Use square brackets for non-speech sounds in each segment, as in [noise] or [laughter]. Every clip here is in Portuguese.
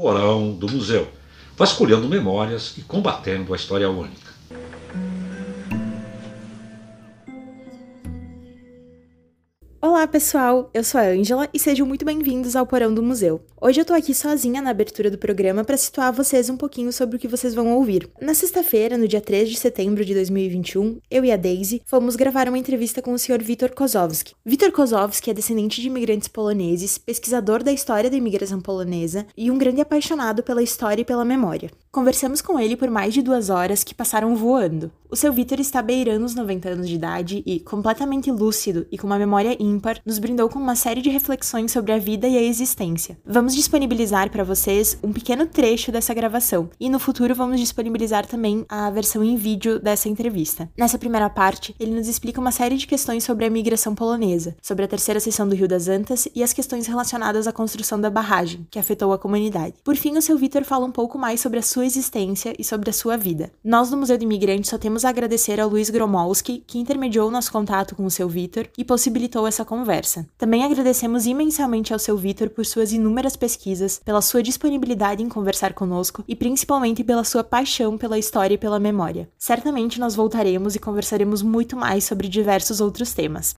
porão do museu, vasculhando memórias e combatendo a história única. Olá pessoal, eu sou a Ângela e sejam muito bem-vindos ao Porão do Museu. Hoje eu tô aqui sozinha na abertura do programa para situar vocês um pouquinho sobre o que vocês vão ouvir. Na sexta-feira, no dia 3 de setembro de 2021, eu e a Daisy fomos gravar uma entrevista com o Sr. Vitor Kozowski. Vitor Kozowski é descendente de imigrantes poloneses, pesquisador da história da imigração polonesa e um grande apaixonado pela história e pela memória. Conversamos com ele por mais de duas horas que passaram voando. O seu Vitor está beirando os 90 anos de idade e, completamente lúcido e com uma memória ímpar, nos brindou com uma série de reflexões sobre a vida e a existência. Vamos disponibilizar para vocês um pequeno trecho dessa gravação e no futuro vamos disponibilizar também a versão em vídeo dessa entrevista. Nessa primeira parte, ele nos explica uma série de questões sobre a migração polonesa, sobre a terceira seção do Rio das Antas e as questões relacionadas à construção da barragem, que afetou a comunidade. Por fim, o seu Vitor fala um pouco mais sobre a sua existência e sobre a sua vida. Nós do Museu do Imigrante só temos agradecer ao Luiz Gromolski, que intermediou nosso contato com o seu Vitor e possibilitou essa conversa. Também agradecemos imensamente ao seu Vitor por suas inúmeras pesquisas, pela sua disponibilidade em conversar conosco e principalmente pela sua paixão pela história e pela memória. Certamente nós voltaremos e conversaremos muito mais sobre diversos outros temas.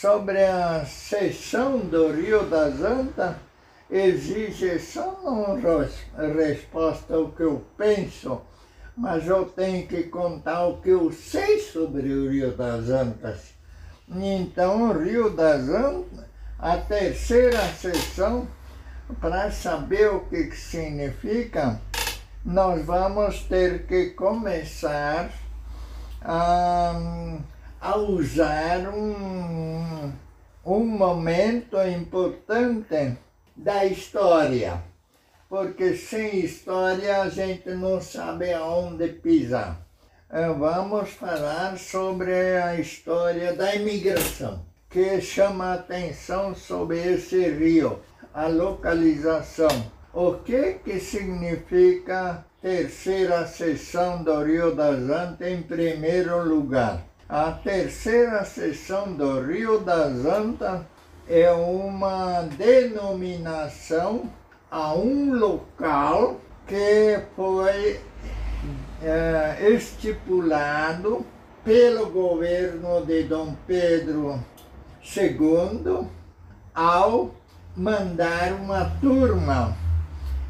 Sobre a seção do Rio das Antas, exige só uma resposta ao que eu penso, mas eu tenho que contar o que eu sei sobre o Rio das Antas. Então, o Rio das Antas, a terceira seção, para saber o que, que significa, nós vamos ter que começar a a usar um, um momento importante da história, porque sem história a gente não sabe aonde pisar. Eh, vamos falar sobre a história da imigração, que chama a atenção sobre esse rio, a localização. O que, que significa terceira seção do Rio das Antas em primeiro lugar? A terceira seção do Rio das Antas é uma denominação a um local que foi é, estipulado pelo governo de Dom Pedro II ao mandar uma turma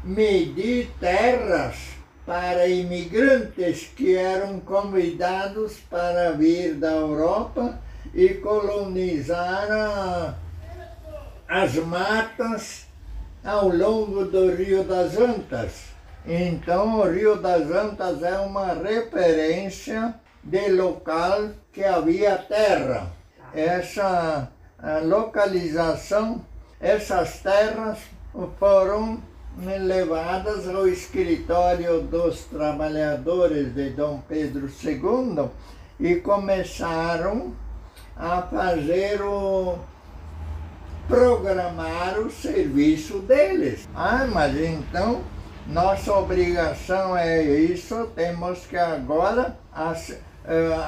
medir terras para imigrantes que eram convidados para vir da Europa e colonizar as matas ao longo do Rio das Antas. Então, o Rio das Antas é uma referência de local que havia terra. Essa localização, essas terras foram levadas ao escritório dos trabalhadores de Dom Pedro II e começaram a fazer o programar o serviço deles. Ah, mas então nossa obrigação é isso, temos que agora uh,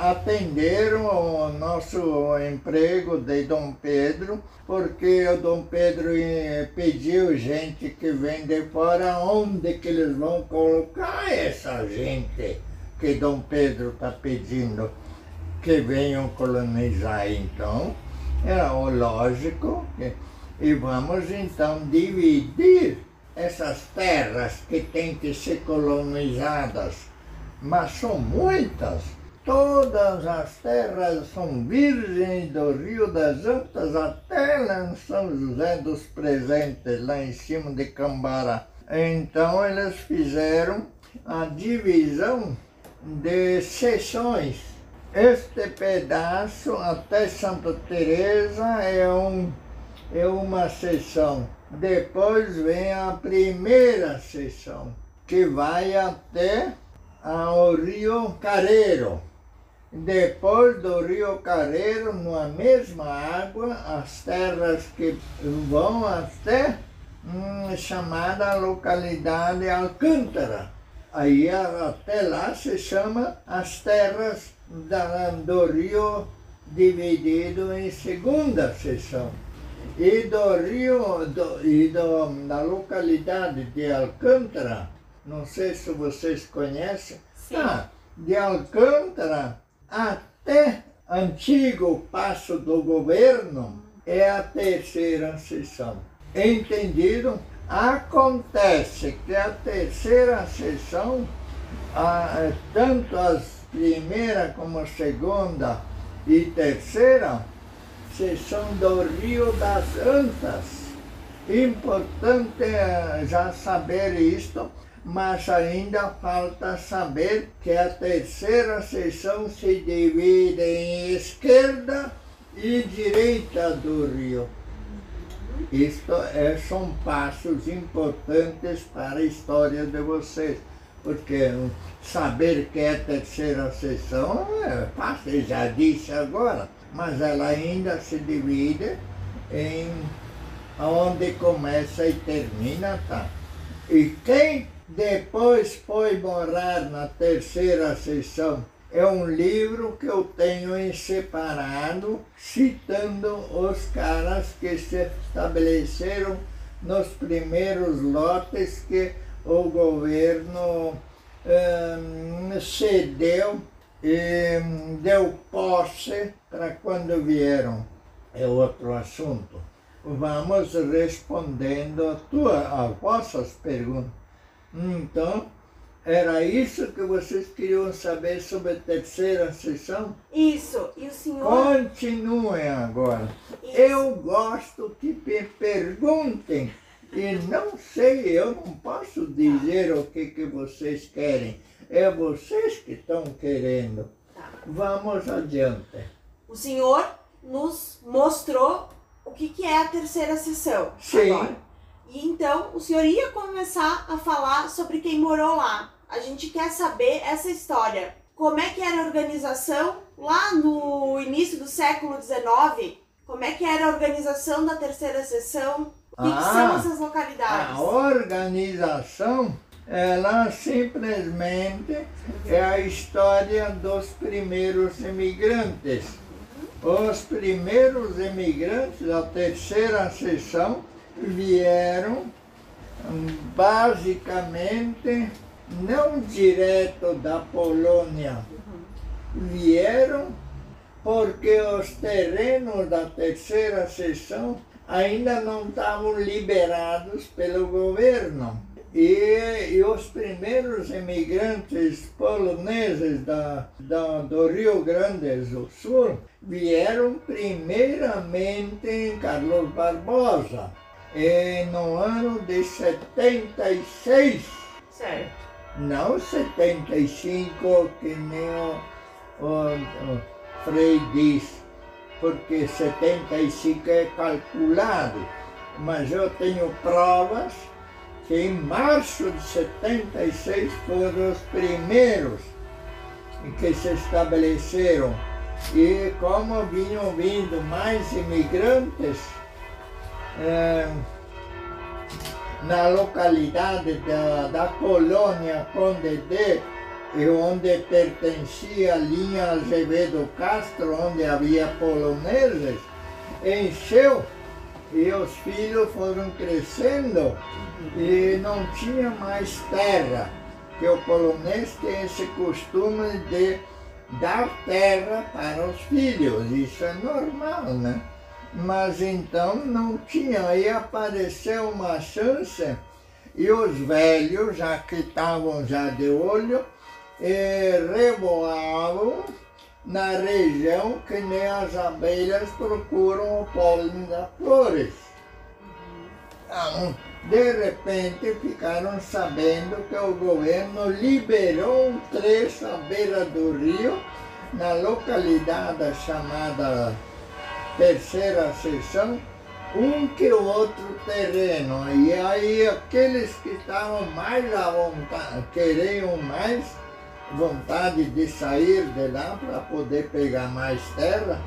atenderam o nosso emprego de Dom Pedro, porque o Dom Pedro eh, pediu gente que vem de fora, onde que eles vão colocar essa gente que Dom Pedro está pedindo que venham colonizar. Então, é lógico, e vamos então dividir essas terras que têm que ser colonizadas, mas são muitas Todas as terras são virgens do Rio das Antas até lá em São José dos Presentes, lá em cima de Cambará. Então eles fizeram a divisão de seções. Este pedaço até Santa Teresa é, um, é uma seção. Depois vem a primeira seção, que vai até ao Rio Careiro. Depois do Rio Careiro, na mesma água, as terras que vão até hum, chamada localidade Alcântara. Aí até lá se chama as terras da, do rio dividido em segunda seção. E do rio do, e do, da localidade de Alcântara, não sei se vocês conhecem, ah, de Alcântara até antigo passo do governo é a terceira sessão. Entendido? Acontece que a terceira sessão, a, tanto as primeira como a segunda e terceira, sessão do Rio das Antas. Importante eh, já saber isto, mas ainda falta saber que a terceira sessão se divide em esquerda e direita do rio. Isto é, são passos importantes para a história de vocês, porque saber que é a terceira sessão é fácil, já disse agora, mas ela ainda se divide em onde começa e termina, tá? E quem depois foi morar na terceira sessão é um livro que eu tenho em separado, citando os caras que se estabeleceram nos primeiros lotes que o governo hum, cedeu e deu posse para quando vieram. É outro assunto. Vamos respondendo a tua, as vossas perguntas. Então, era isso que vocês queriam saber sobre a terceira sessão? Isso, e o senhor. Continuem agora. Isso. Eu gosto que me perguntem. E não sei, eu não posso dizer o que, que vocês querem. É vocês que estão querendo. Tá. Vamos adiante. O senhor nos mostrou o que, que é a terceira sessão. Sim. Agora. E então o senhor ia começar a falar sobre quem morou lá. A gente quer saber essa história. Como é que era a organização lá no início do século XIX? Como é que era a organização da terceira sessão? O que, ah, que são essas localidades? A organização, ela simplesmente é a história dos primeiros imigrantes. Os primeiros imigrantes da terceira sessão vieram basicamente não direto da Polônia, vieram porque os terrenos da terceira seção ainda não estavam liberados pelo governo. E, e, os primeiros imigrantes poloneses da, da, do Rio Grande do Sul vieram primeiramente em Carlos Barbosa, e no ano de 76. Certo. Não 75, que nem o, o, o Frei diz, porque 75 é calculado. Mas eu tenho provas que em março de 76 foram os primeiros que se estabeleceram. E como vinham vindo mais imigrantes, é, na localidade da, da colônia Conde de, onde pertencia a linha Azevedo Castro, onde havia poloneses, encheu e os filhos foram crescendo e não tinha mais terra, que o polonês tem esse costume de dar terra para os filhos, isso é normal, né? Mas então não tinha. Aí apareceu uma chance e os velhos, já que estavam já de olho, eh, reboavam na região que nem as abelhas procuram o pólen das flores. Então, de repente ficaram sabendo que o governo liberou um trecho à beira do rio, na localidade chamada terceira seção, um que o outro terreno. E aí aqueles que estavam mais à vontade, queriam mais vontade de sair de lá para poder pegar mais terra,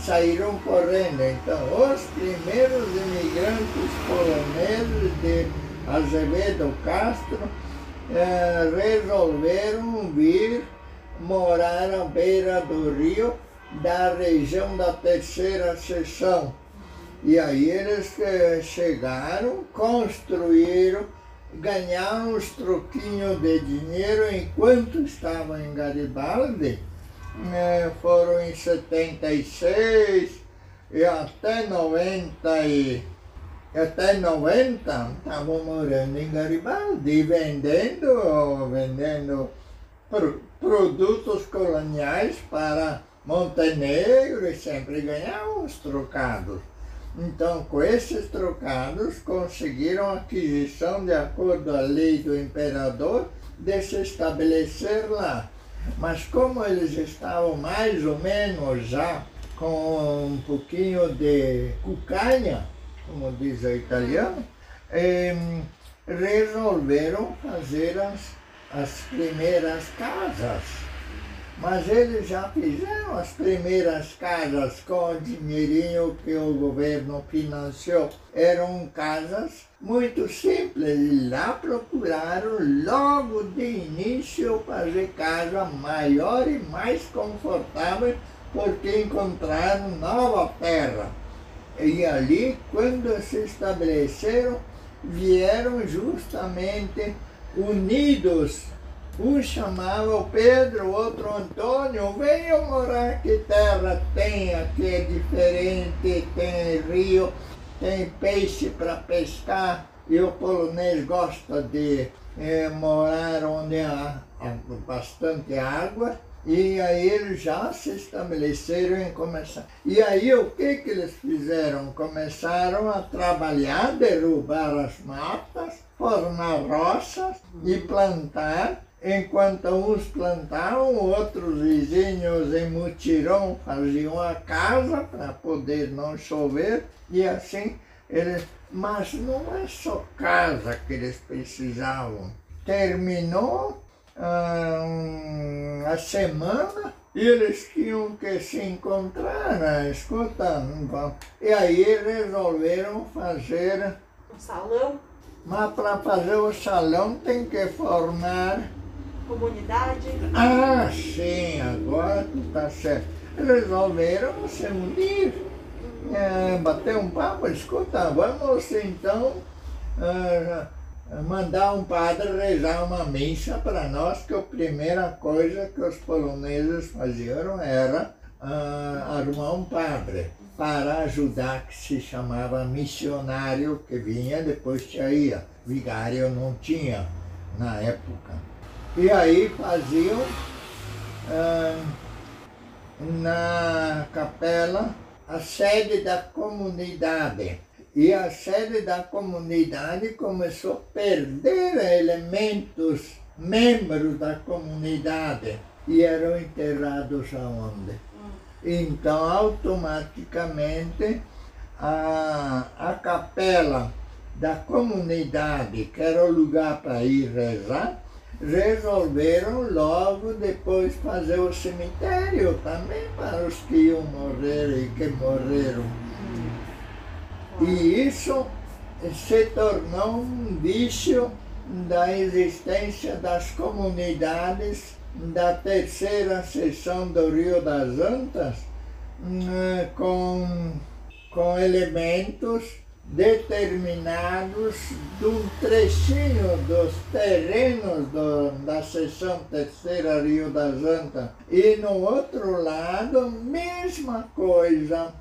saíram correndo. Então, os primeiros imigrantes poloneses de Azevedo Castro é, resolveram vir morar à beira do rio da região da terceira seção. E aí eles eh, chegaram, construíram, ganharam uns troquinhos de dinheiro enquanto estavam em Garibaldi. Eh, foram em 76 e até 90 e até 90 estavam morando em Garibaldi, vendendo, vendendo produtos coloniais para Montenegro e sempre ganhavam os trocados. Então, com esses trocados, conseguiram aquisição, de acordo à lei do imperador, de se estabelecer lá. Mas como eles estavam mais ou menos já com um pouquinho de cucanha, como diz o italiano, eh, resolveram fazer as, as primeiras casas mas eles já fizeram as primeiras casas com o dinheirinho que o governo financiou. Eram casas muito simples e lá procuraram logo de início fazer casa maior e mais confortável porque encontraram nova terra. E ali, quando se estabeleceram, vieram justamente unidos um chamava o Pedro, outro Antônio, venham morar que terra tem, aqui é diferente, tem rio, tem peixe para pescar, e o polonês gosta de é, morar onde há, há bastante água, e aí eles já se estabeleceram em começar. E aí o que, que eles fizeram? Começaram a trabalhar, derrubar as matas, formar roças e plantar enquanto uns plantavam, outros vizinhos em mutirão faziam a casa para poder não chover e assim eles. Mas não é só casa que eles precisavam. Terminou ah, a semana e eles tinham que se encontrar, né? escuta, e aí resolveram fazer um salão. Mas para fazer o salão tem que formar comunidade? Ah, sim, agora está certo. Resolveram se unir, é, bater um papo, escuta, vamos então é, mandar um padre rezar uma missa para nós, que a primeira coisa que os poloneses faziam era uh, arrumar um padre para ajudar, que se chamava missionário, que vinha, depois ia. Vigário não tinha na época. E aí faziam ah, na capela a sede da comunidade. E a sede da comunidade começou a perder elementos, membros da comunidade, e eram enterrados aonde? Então, automaticamente, a, a capela da comunidade, que era o lugar para ir rezar, resolveram logo depois fazer o cemitério também para os que iam morrer e que morreram. E isso se tornou um vício da existência das comunidades da terceira seção do Rio das Antas, hum, com, com elementos determinados de um trechinho dos terrenos do, da seção terceira Rio da Janta. E no outro lado, mesma coisa.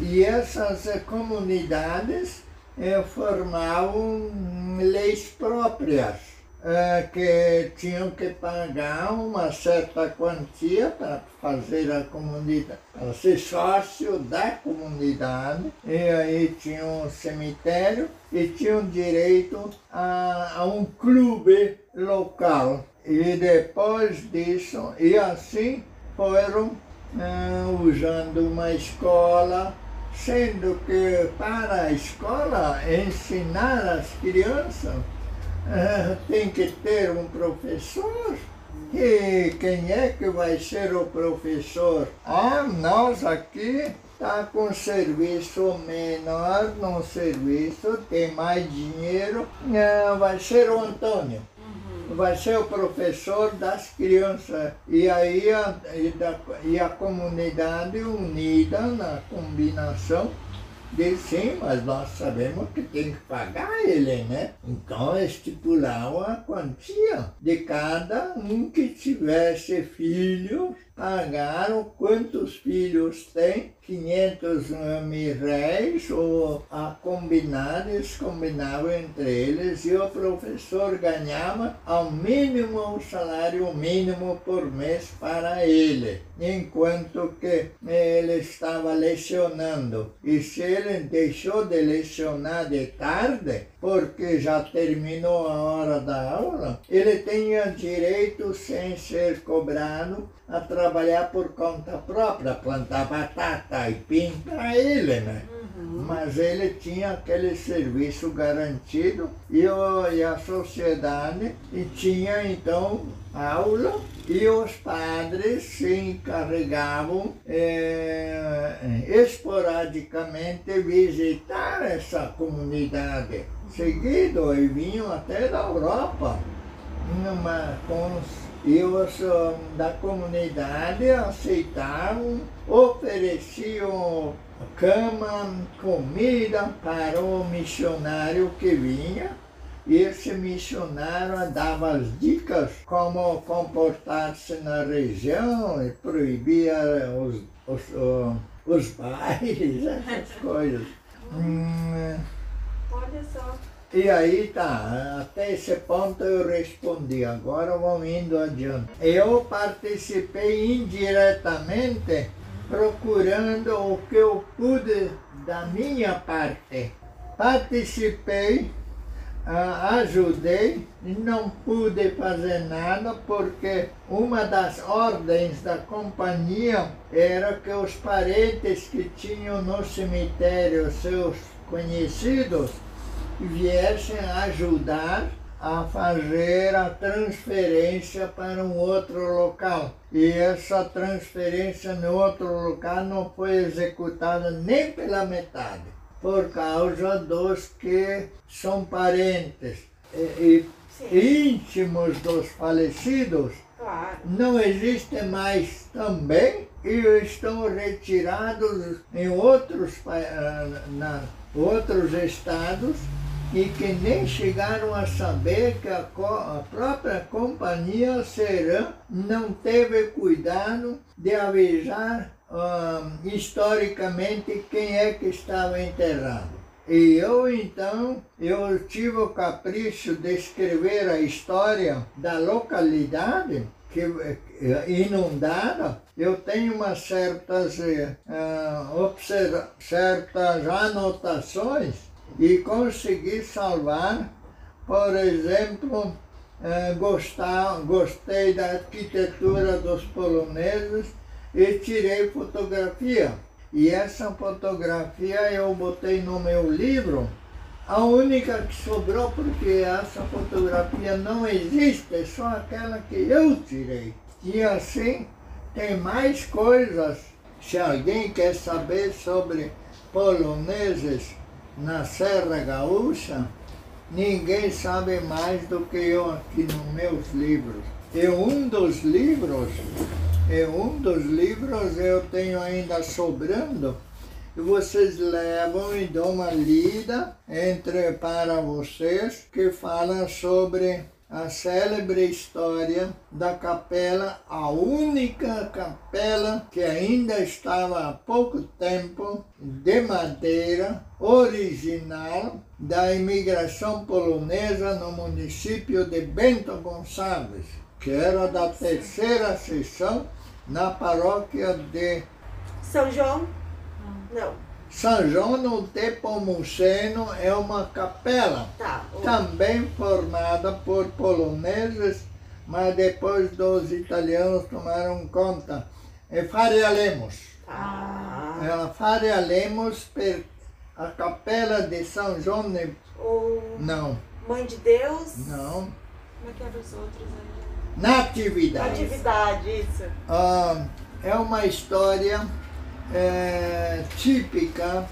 E essas comunidades eh, formavam leis próprias é, que tinham que pagar uma certa quantia para fazer a comunidade, para ser sócio da comunidade, e aí tinham um cemitério e tinham direito a, a um clube local. E depois disso, e assim foram é, usando uma escola, sendo que para a escola ensinar as crianças é, tem que ter um professor. E quem é que vai ser o professor? Ah, nós aqui está com serviço menor no serviço, tem mais dinheiro, é, vai ser o Antônio. Uhum. vai ser o professor das crianças. E aí a, e, da, e a comunidade unida na combinação diz sim, mas nós sabemos que tem que pagar ele, né? Então estipular uma quantia de cada um que tivesse filhos pagaram quantos filhos tem, 500 mil réis, ou a combinar, eles combinavam entre eles e o professor ganhava ao mínimo o salário mínimo por mês para ele, enquanto que ele estava lecionando. E se ele deixou de lecionar de tarde, porque já terminou a hora da aula, ele tinha direito, sem ser cobrado, a trabalhar por conta própria, plantar batata e pintar ele, né? Uhum. Mas ele tinha aquele serviço garantido e, o, e a sociedade e tinha então aula e os padres se encarregavam é, esporadicamente visitar essa comunidade. Seguido, e vinham até da Europa, numa, com e os da comunidade aceitavam, ofereciam cama, comida para o missionário que vinha. Esse missionário dava as dicas como comportar-se na região e proibia os, os, os, [laughs] essas coisas. Hum, Olha só. E aí tá, até esse ponto eu respondi, agora vamos indo adiante. Eu participei indiretamente procurando o que eu pude da minha parte. Participei, ajudei, não pude fazer nada porque uma das ordens da companhia era que os parentes que tinham no cemitério seus conhecidos viessem ajudar a fazer a transferência para um outro local. E essa transferência no outro local não foi executada nem pela metade, por causa dos que são parentes e, e íntimos dos falecidos. Claro. Não existem mais também e estão retirados em outros, eh, na, outros estados e que nem chegaram a saber que a, a própria companhia Serã não teve cuidado de avisar historicamente quem é que estava enterrado. E eu então, eu tive o capricho de escrever a história da localidade que eh, inundada, eu tenho umas certas, uh, certas anotações e consegui salvar, por exemplo, eh, gostar, gostei da arquitetura dos poloneses e tirei fotografia. E essa fotografia eu botei no meu livro, a única que sobrou porque essa fotografia não existe, é só aquela que eu tirei. E assim tem mais coisas. Se alguém quer saber sobre poloneses, na Serra Gaúcha, ninguém sabe mais do que eu aqui nos meus livros. E um dos livros, e um dos livros eu tenho ainda sobrando, e vocês levam e dão uma lida entre para vocês que fala sobre a célebre história da capela, a única capela que ainda estava há pouco tempo de madeira, original da imigração polonesa no município de Bento Gonçalves, que era da terceira seção na paróquia de São João? Não. São João no Tepomuceno é uma capela, tá, também formada por poloneses, mas depois dos italianos tomaram conta. É Faria Lemos. Ah. É Faria Lemos, a capela de São João... De... Não. Mãe de Deus? Não. Como é que eram os outros aí? Natividade. Natividade, isso. Ah, é uma história é, típica,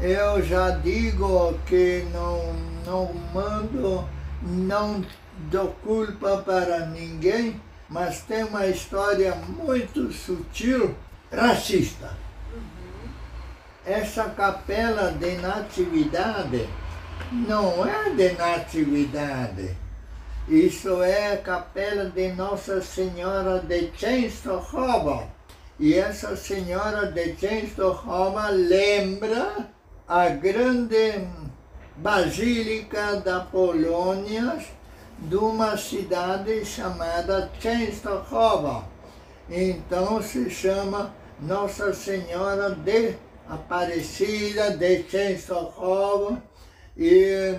eu já digo que não, não mando, não dou culpa para ninguém, mas tem uma história muito sutil, racista. Essa capela de natividade não é de natividade. Isso é a capela de Nossa Senhora de Częstochowa. E essa Senhora de Częstochowa lembra a grande basílica da Polônia de uma cidade chamada Częstochowa. Então se chama Nossa Senhora de Aparecida de Częstochowa. E,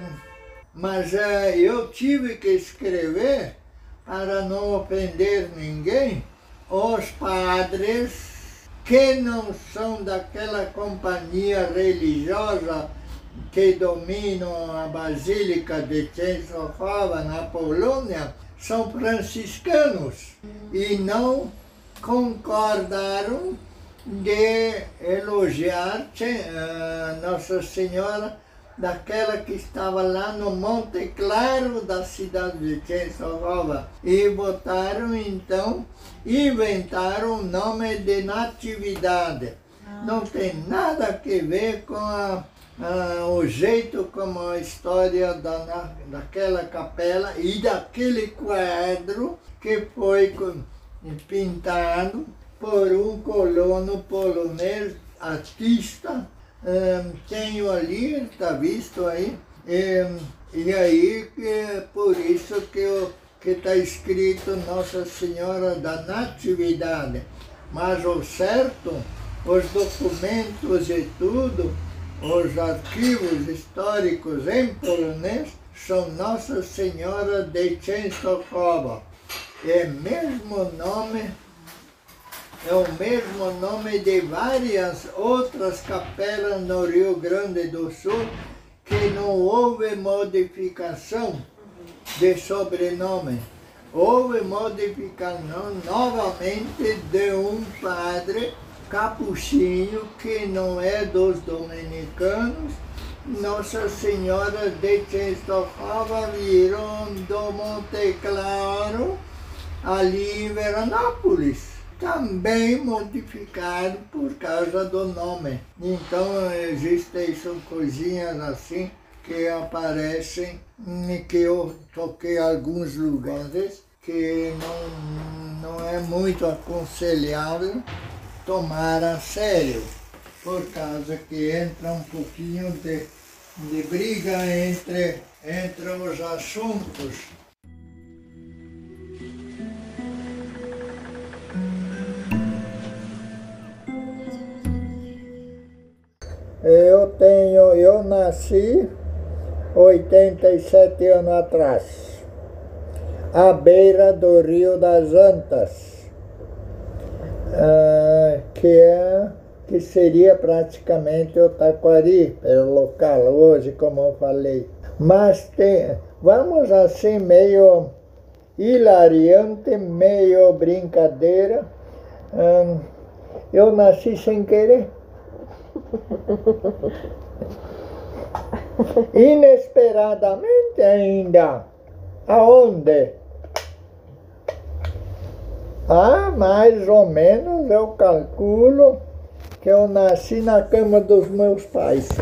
mas é, eu tive que escrever, para não ofender ninguém, os padres que não são daquela companhia religiosa que dominam a Basílica de Częstochowa na Polônia são franciscanos e não concordaram de elogiar eh, Nossa Senhora daquela que estava lá no Monte Claro da cidade de Częstochowa e botaram então, inventaram o nome de Natividade. Não tem nada a ver com a ah, o jeito como a história da, daquela capela e daquele quadro que foi pintado por um colono polonês, artista. Um, tenho ali, está visto aí. E, e aí, que, por isso que está escrito Nossa Senhora da Natividade. Mas o certo, os documentos e tudo, os arquivos históricos em polonês são Nossa Senhora de Częstochowa. É mesmo nome, é o mesmo nome de várias outras capelas no Rio Grande do Sul que não houve modificação de sobrenome. Houve modificação novamente de um padre capuchinho, que não é dos dominicanos, Nossa Senhora de Częstochowa virou do Monte Claro, ali em Veranópolis. Também modificado por causa do nome. Então existem são coisinhas assim que aparecem e que eu toquei alguns lugares que não, não é muito aconselhável tomar a sério, por causa que entra um pouquinho de, de briga entre, entre os assuntos. Eu tenho, eu nasci 87 anos atrás, à beira do Rio das Antas ah, que, é, que seria praticamente o Taquari, pelo local hoje, como eu falei. Mas tem, vamos assim, meio hilariante, meio brincadeira. Hum, eu nasci sem querer. Inesperadamente ainda. Aonde? Ah, mais ou menos eu calculo que eu nasci na cama dos meus pais. [laughs]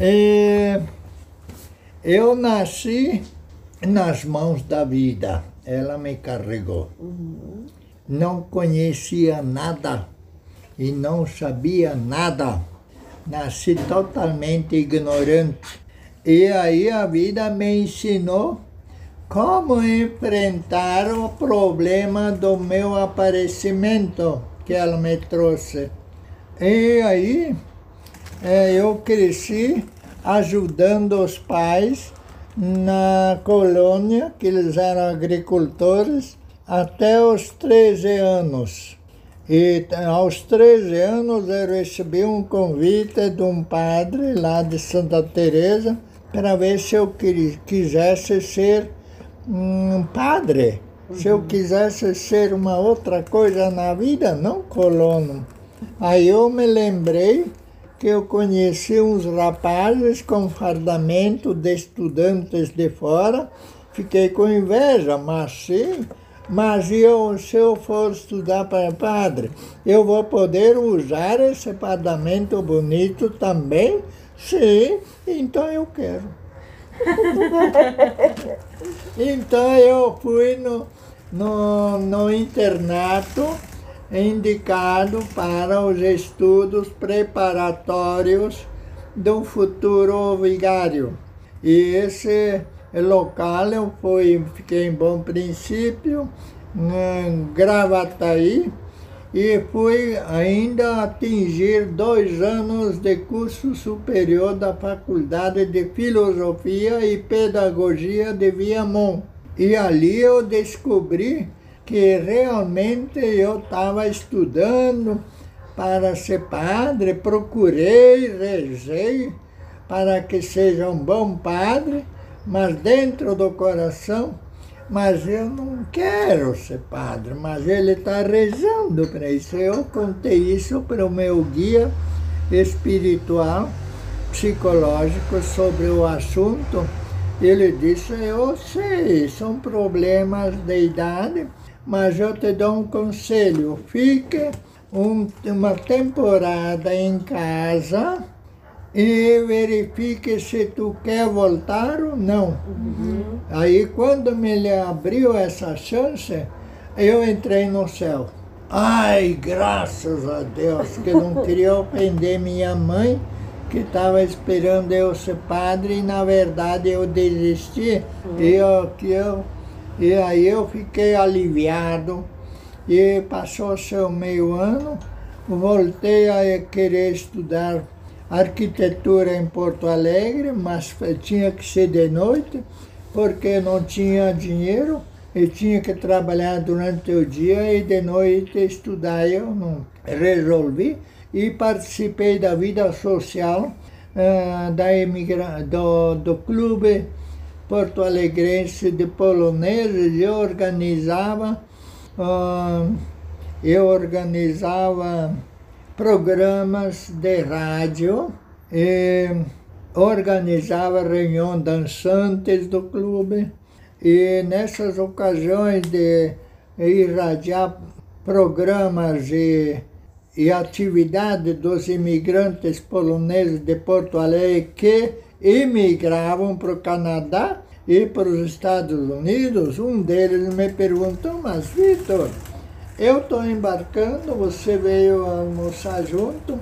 e eu nasci nas mãos da vida. Ela me carregou. Uhum. Não conhecia nada e não sabia nada. Nasci totalmente ignorante. E aí a vida me ensinou como enfrentar o problema do meu aparecimento que ela me trouxe. E aí é, eu cresci ajudando os pais na colônia, que eles eram agricultores, até os 13 anos. E aos 13 anos eu recebi um convite de um padre lá de Santa Teresa para ver se eu quisesse ser um padre. Uhum. Se eu uhum. quisesse ser uma outra coisa na vida, não colono. Aí eu me lembrei que eu conheci uns rapazes com fardamento de estudantes de fora, fiquei com inveja, mas sim, mas eu, se eu for estudar para padre, eu vou poder usar esse fardamento bonito também? Sim, então eu quero. [laughs] então eu fui no, no, no internato indicado para os estudos preparatórios do futuro vigário. E esse local eu fui, fiquei em Bom Princípio, em Gravataí, e fui ainda atingir dois anos de curso superior da Faculdade de Filosofia e Pedagogia de Viamão. E ali eu descobri que realmente eu estava estudando para ser padre, procurei, rezei para que seja um bom padre, mas dentro do coração, mas eu não quero ser padre, mas ele está rezando para isso. Eu contei isso para o meu guia espiritual, psicológico sobre o assunto. Ele disse, eu sei, são problemas de idade, mas eu te dou um conselho: fique um, uma temporada em casa e verifique se tu quer voltar ou não. Uhum. Aí quando me abriu essa chance, eu entrei no céu. Ai, graças a Deus, que não [laughs] queria ofender minha mãe, que estava esperando eu ser padre, e na verdade eu desisti, uhum. e eu, que eu e aí eu fiquei aliviado e passou-se o meio ano, voltei a querer estudar arquitetura em Porto Alegre, mas tinha que ser de noite, porque não tinha dinheiro e tinha que trabalhar durante o dia e de noite estudar. Eu não resolvi e participei da vida social uh, da imigra do, do clube porto-alegrense de poloneses, eu organizava, uh, eu organizava programas de rádio e organizava reunião dançantes do clube e nessas ocasiões de irradiar programas e, e atividade dos imigrantes poloneses de Porto Alegre que emigravam para o Canadá e para os Estados Unidos. Um deles me perguntou, mas Vitor, eu estou embarcando, você veio almoçar junto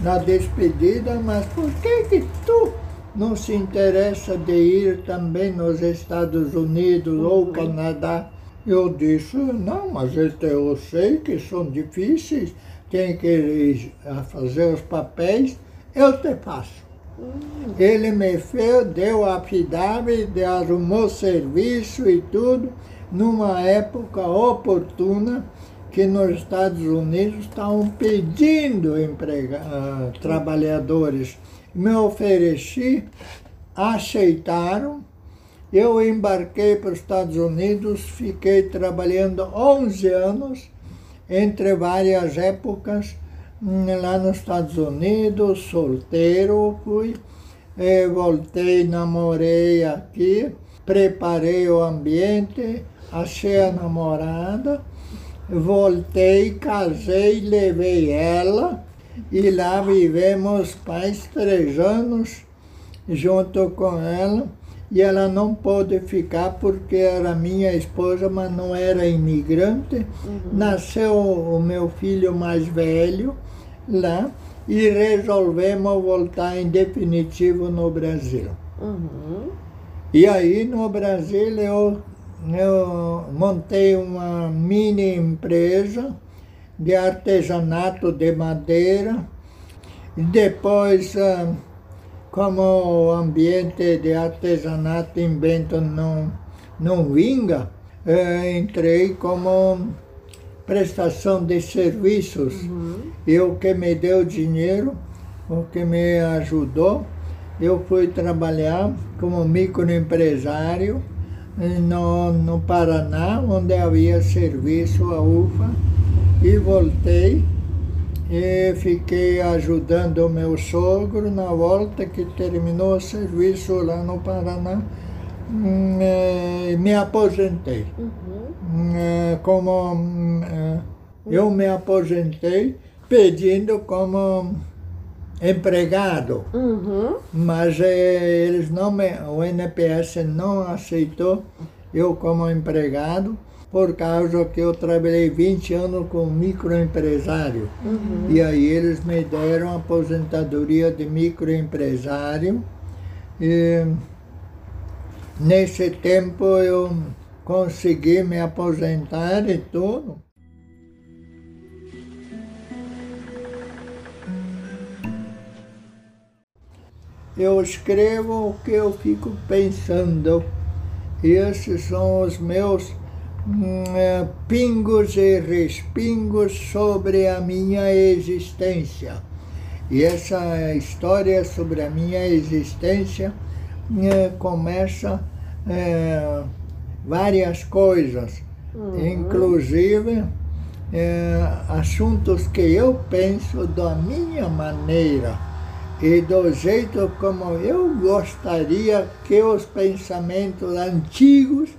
na despedida, mas por que que tu não se interessa de ir também nos Estados Unidos uhum. ou Canadá? Eu disse, não, mas eu sei que são difíceis, tem que ir a fazer os papéis, eu te faço. Ele me fez, deu a FIDAB, arrumou serviço e tudo, numa época oportuna que nos Estados Unidos estavam pedindo emprega, uh, trabalhadores. Me ofereci, aceitaram, eu embarquei para os Estados Unidos, fiquei trabalhando 11 anos, entre várias épocas, lá nos Estados Unidos, solteiro fui, e voltei, namorei aqui, preparei o ambiente, achei a namorada, voltei, casei, levei ela e lá vivemos mais três anos junto com ela e ela não pôde ficar porque era minha esposa, mas não era imigrante. Uhum. Nasceu o meu filho mais velho, lá e resolvemos voltar em definitivo no Brasil. Uhum. E aí no Brasil eu, eu montei uma mini empresa de artesanato de madeira. E depois, ah, como o ambiente de artesanato em Bento não, não vinga, eh, entrei como prestação de serviços. Uhum. Eu que me deu dinheiro, o que me ajudou, eu fui trabalhar como microempresário no, no Paraná, onde havia serviço a UFA, e voltei e fiquei ajudando o meu sogro na volta que terminou o serviço lá no Paraná. Hum, eh, me aposentei. Uhum. Eh, como hum, eh, eu me aposentei pedindo como empregado, uhum. mas eles não me, o NPS não aceitou eu como empregado por causa que eu trabalhei 20 anos com microempresário. Uhum. E aí eles me deram aposentadoria de microempresário. E nesse tempo eu consegui me aposentar e tudo. Eu escrevo o que eu fico pensando. Esses são os meus Hum, é, pingos e respingos sobre a minha existência. E essa história sobre a minha existência é, começa é, várias coisas, uhum. inclusive é, assuntos que eu penso da minha maneira e do jeito como eu gostaria que os pensamentos antigos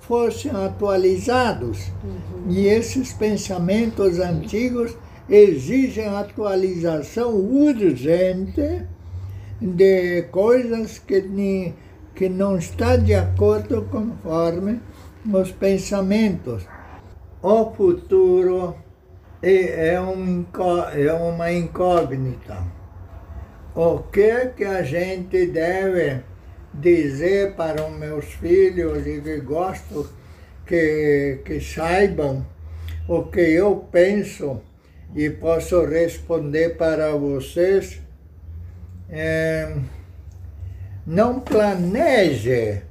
fossem atualizados. Uhum. E esses pensamentos antigos exigem atualização urgente de coisas que, que não estão de acordo conforme os pensamentos. O futuro é, um, é uma incógnita. O que, que a gente deve dizer para os meus filhos e que gosto que, que saibam o que eu penso e posso responder para vocês. É, não planeje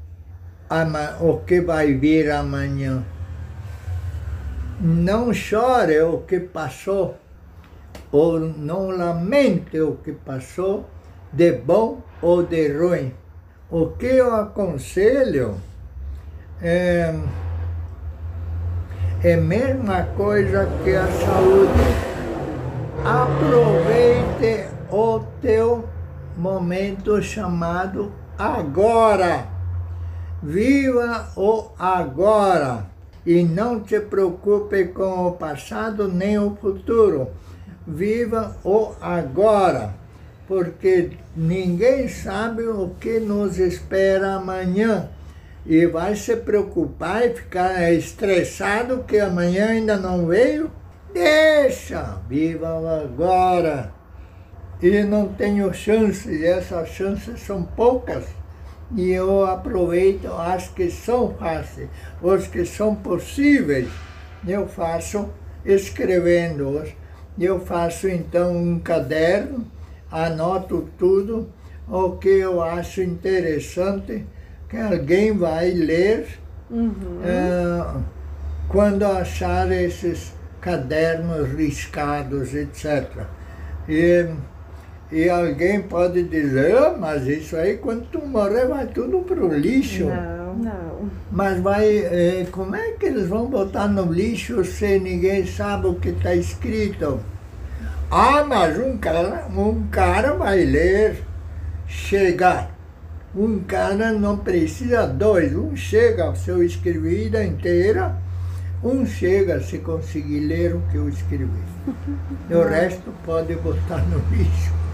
o que vai vir amanhã. Não chore o que passou, ou não lamente o que passou, de bom ou de ruim o que eu aconselho é, é a mesma coisa que a saúde. Aproveite o teu momento chamado agora. Viva o agora e não te preocupe com o passado nem o futuro. Viva o agora porque ninguém sabe o que nos espera amanhã. E vai se preocupar e ficar estressado que amanhã ainda não veio? Deixa, viva agora. E não tenho chances, essas chances são poucas. E eu aproveito as que são fáceis, os que são possíveis, eu faço escrevendo-os. Eu faço então um caderno anoto tudo o que eu acho interessante que alguém vai ler uhum. uh, quando achar esses cadernos riscados, etc. E, e alguém pode dizer, oh, mas isso aí quando tu morrer vai tudo para o lixo. Não, não. Mas vai, eh, como é que eles vão botar no lixo se ninguém sabe o que está escrito? Ah, mas um cara, um cara vai ler, chegar. Um cara não precisa dois, um chega se eu escrevi vida inteira, um chega se conseguir ler o que eu escrevi. [laughs] o resto pode botar no lixo.